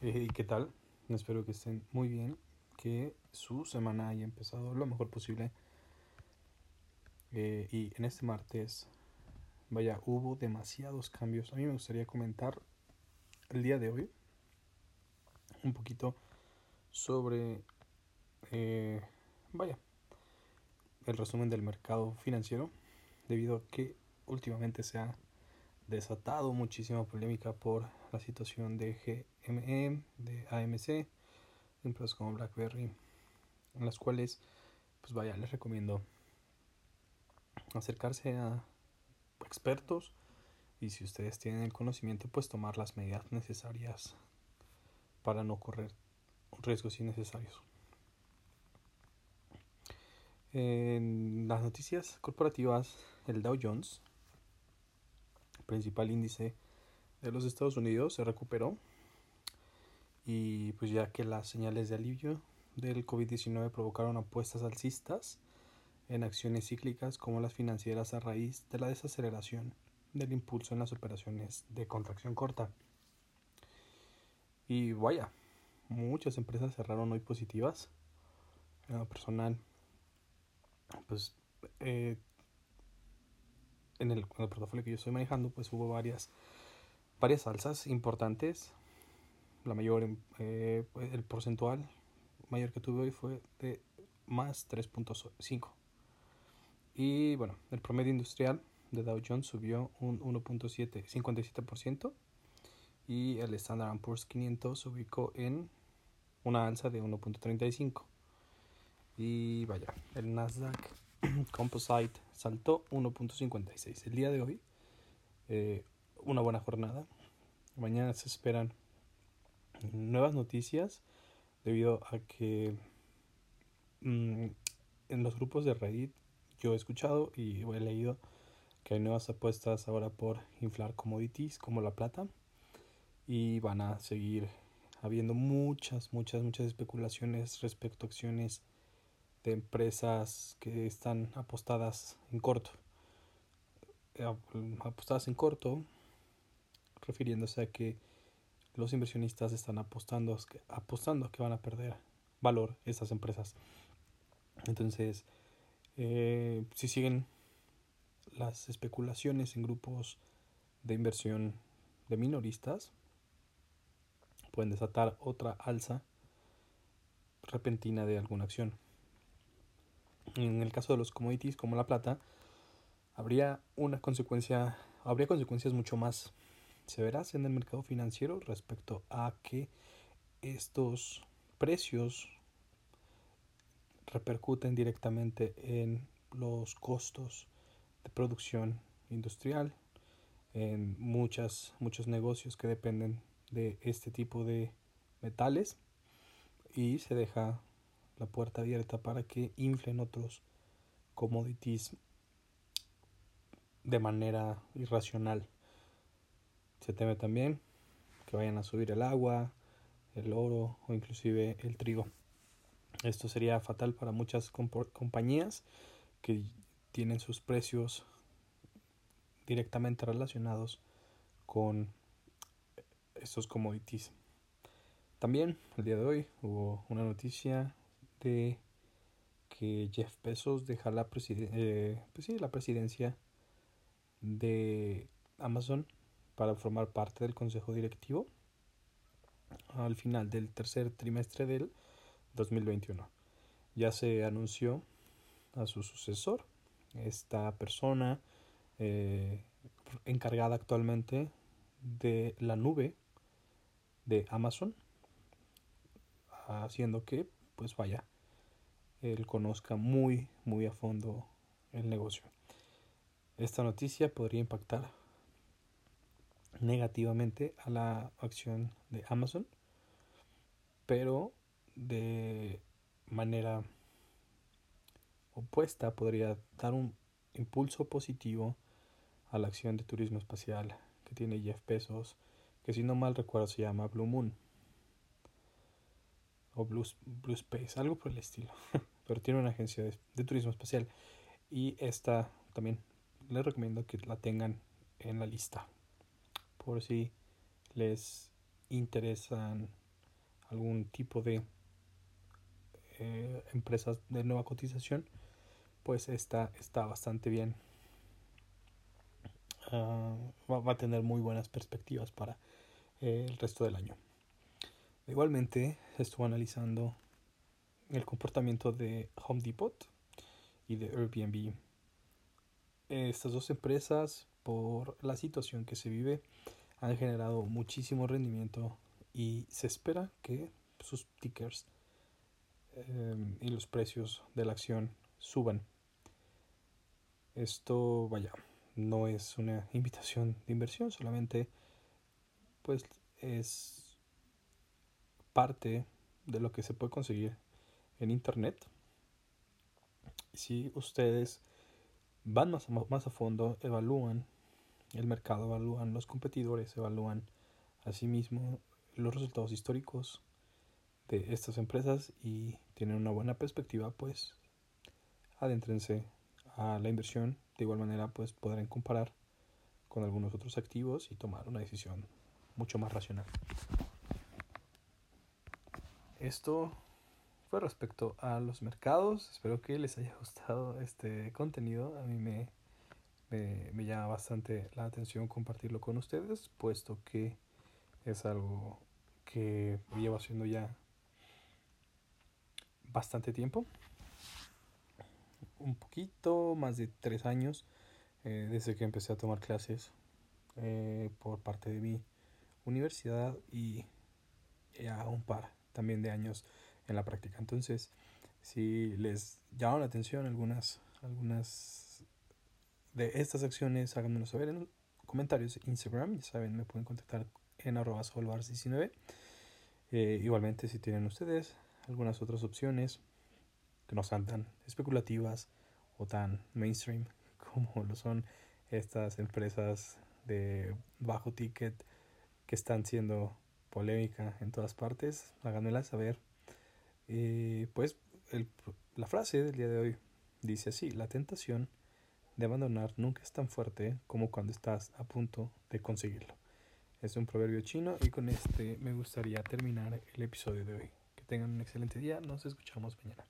Eh, ¿Y qué tal? Espero que estén muy bien, que su semana haya empezado lo mejor posible. Eh, y en este martes, vaya, hubo demasiados cambios. A mí me gustaría comentar el día de hoy un poquito sobre, eh, vaya, el resumen del mercado financiero, debido a que últimamente se ha desatado muchísima polémica por la situación de GME, de AMC, empresas como BlackBerry, en las cuales, pues vaya, les recomiendo acercarse a expertos y si ustedes tienen el conocimiento, pues tomar las medidas necesarias para no correr riesgos innecesarios. En las noticias corporativas, el Dow Jones principal índice de los Estados Unidos se recuperó y pues ya que las señales de alivio del COVID-19 provocaron apuestas alcistas en acciones cíclicas como las financieras a raíz de la desaceleración del impulso en las operaciones de contracción corta. Y vaya, muchas empresas cerraron hoy positivas. En personal, pues eh, en el, portafolio que yo estoy manejando, pues hubo varias, varias alzas importantes. La mayor, eh, pues, el porcentual mayor que tuve hoy fue de más 3.5. Y bueno, el promedio industrial de Dow Jones subió un 1.57% y el Standard Poor's 500 se ubicó en una alza de 1.35. Y vaya, el Nasdaq Composite saltó 1.56. El día de hoy, eh, una buena jornada. Mañana se esperan nuevas noticias debido a que mm, en los grupos de Reddit yo he escuchado y he leído que hay nuevas apuestas ahora por inflar commodities como la plata y van a seguir habiendo muchas, muchas, muchas especulaciones respecto a acciones de empresas que están apostadas en corto. Eh, apostadas en corto, refiriéndose a que los inversionistas están apostando, apostando a que van a perder valor estas empresas. Entonces, eh, si siguen las especulaciones en grupos de inversión de minoristas, pueden desatar otra alza repentina de alguna acción. En el caso de los commodities como la plata, habría una consecuencia, habría consecuencias mucho más severas en el mercado financiero respecto a que estos precios repercuten directamente en los costos de producción industrial, en muchas, muchos negocios que dependen de este tipo de metales y se deja la puerta abierta para que inflen otros commodities de manera irracional. Se teme también que vayan a subir el agua, el oro o inclusive el trigo. Esto sería fatal para muchas compañías que tienen sus precios directamente relacionados con estos commodities. También el día de hoy hubo una noticia de que Jeff Bezos deja la, eh, pues la presidencia de Amazon para formar parte del consejo directivo al final del tercer trimestre del 2021. Ya se anunció a su sucesor, esta persona eh, encargada actualmente de la nube de Amazon, haciendo que pues vaya, él conozca muy, muy a fondo el negocio. Esta noticia podría impactar negativamente a la acción de Amazon, pero de manera opuesta podría dar un impulso positivo a la acción de turismo espacial que tiene Jeff Bezos, que si no mal recuerdo se llama Blue Moon o Blue, Space, algo por el estilo. Pero tiene una agencia de, turismo espacial. Y esta también les recomiendo que la tengan en la lista. Por si les interesan algún tipo de eh, empresas de nueva cotización, pues esta está bastante bien. Ah, va, a tener muy buenas perspectivas para eh, el resto del año. Igualmente, estuvo analizando el comportamiento de Home Depot y de Airbnb. Estas dos empresas, por la situación que se vive, han generado muchísimo rendimiento y se espera que sus tickers em, y los precios de la acción suban. Esto, vaya, no es una invitación de inversión, solamente pues es parte de lo que se puede conseguir en internet. Si ustedes van más a, fondo, evalúan el mercado, evalúan los competidores, evalúan asimismo los resultados históricos de estas empresas y tienen una buena perspectiva, pues adéntrense a la inversión. De igual manera, pues podrán comparar con algunos otros activos y tomar una decisión mucho más racional. Esto fue respecto a los mercados. Espero que les haya gustado este contenido. A mí me, me, llama bastante la atención compartirlo con ustedes, puesto que es algo que llevo haciendo ya bastante tiempo. Un poquito más de tres años eh, desde que empecé a tomar clases eh, por parte de mi universidad y ya un par también de años en la práctica. Entonces, si les llama la atención algunas, algunas de estas acciones, háganmelo saber en comentarios Instagram. Ya saben, me pueden contactar en arroba solvars19. Eh, igualmente, si tienen ustedes algunas otras opciones que no sean tan especulativas o tan mainstream como lo son estas empresas de bajo ticket que están siendo polémica en todas partes, háganmela saber. Pues la frase del día de hoy dice así, la tentación de abandonar nunca es tan fuerte como cuando estás a punto de conseguirlo. Es un proverbio chino y con este me gustaría terminar el episodio de hoy. Que tengan un excelente día, nos escuchamos mañana.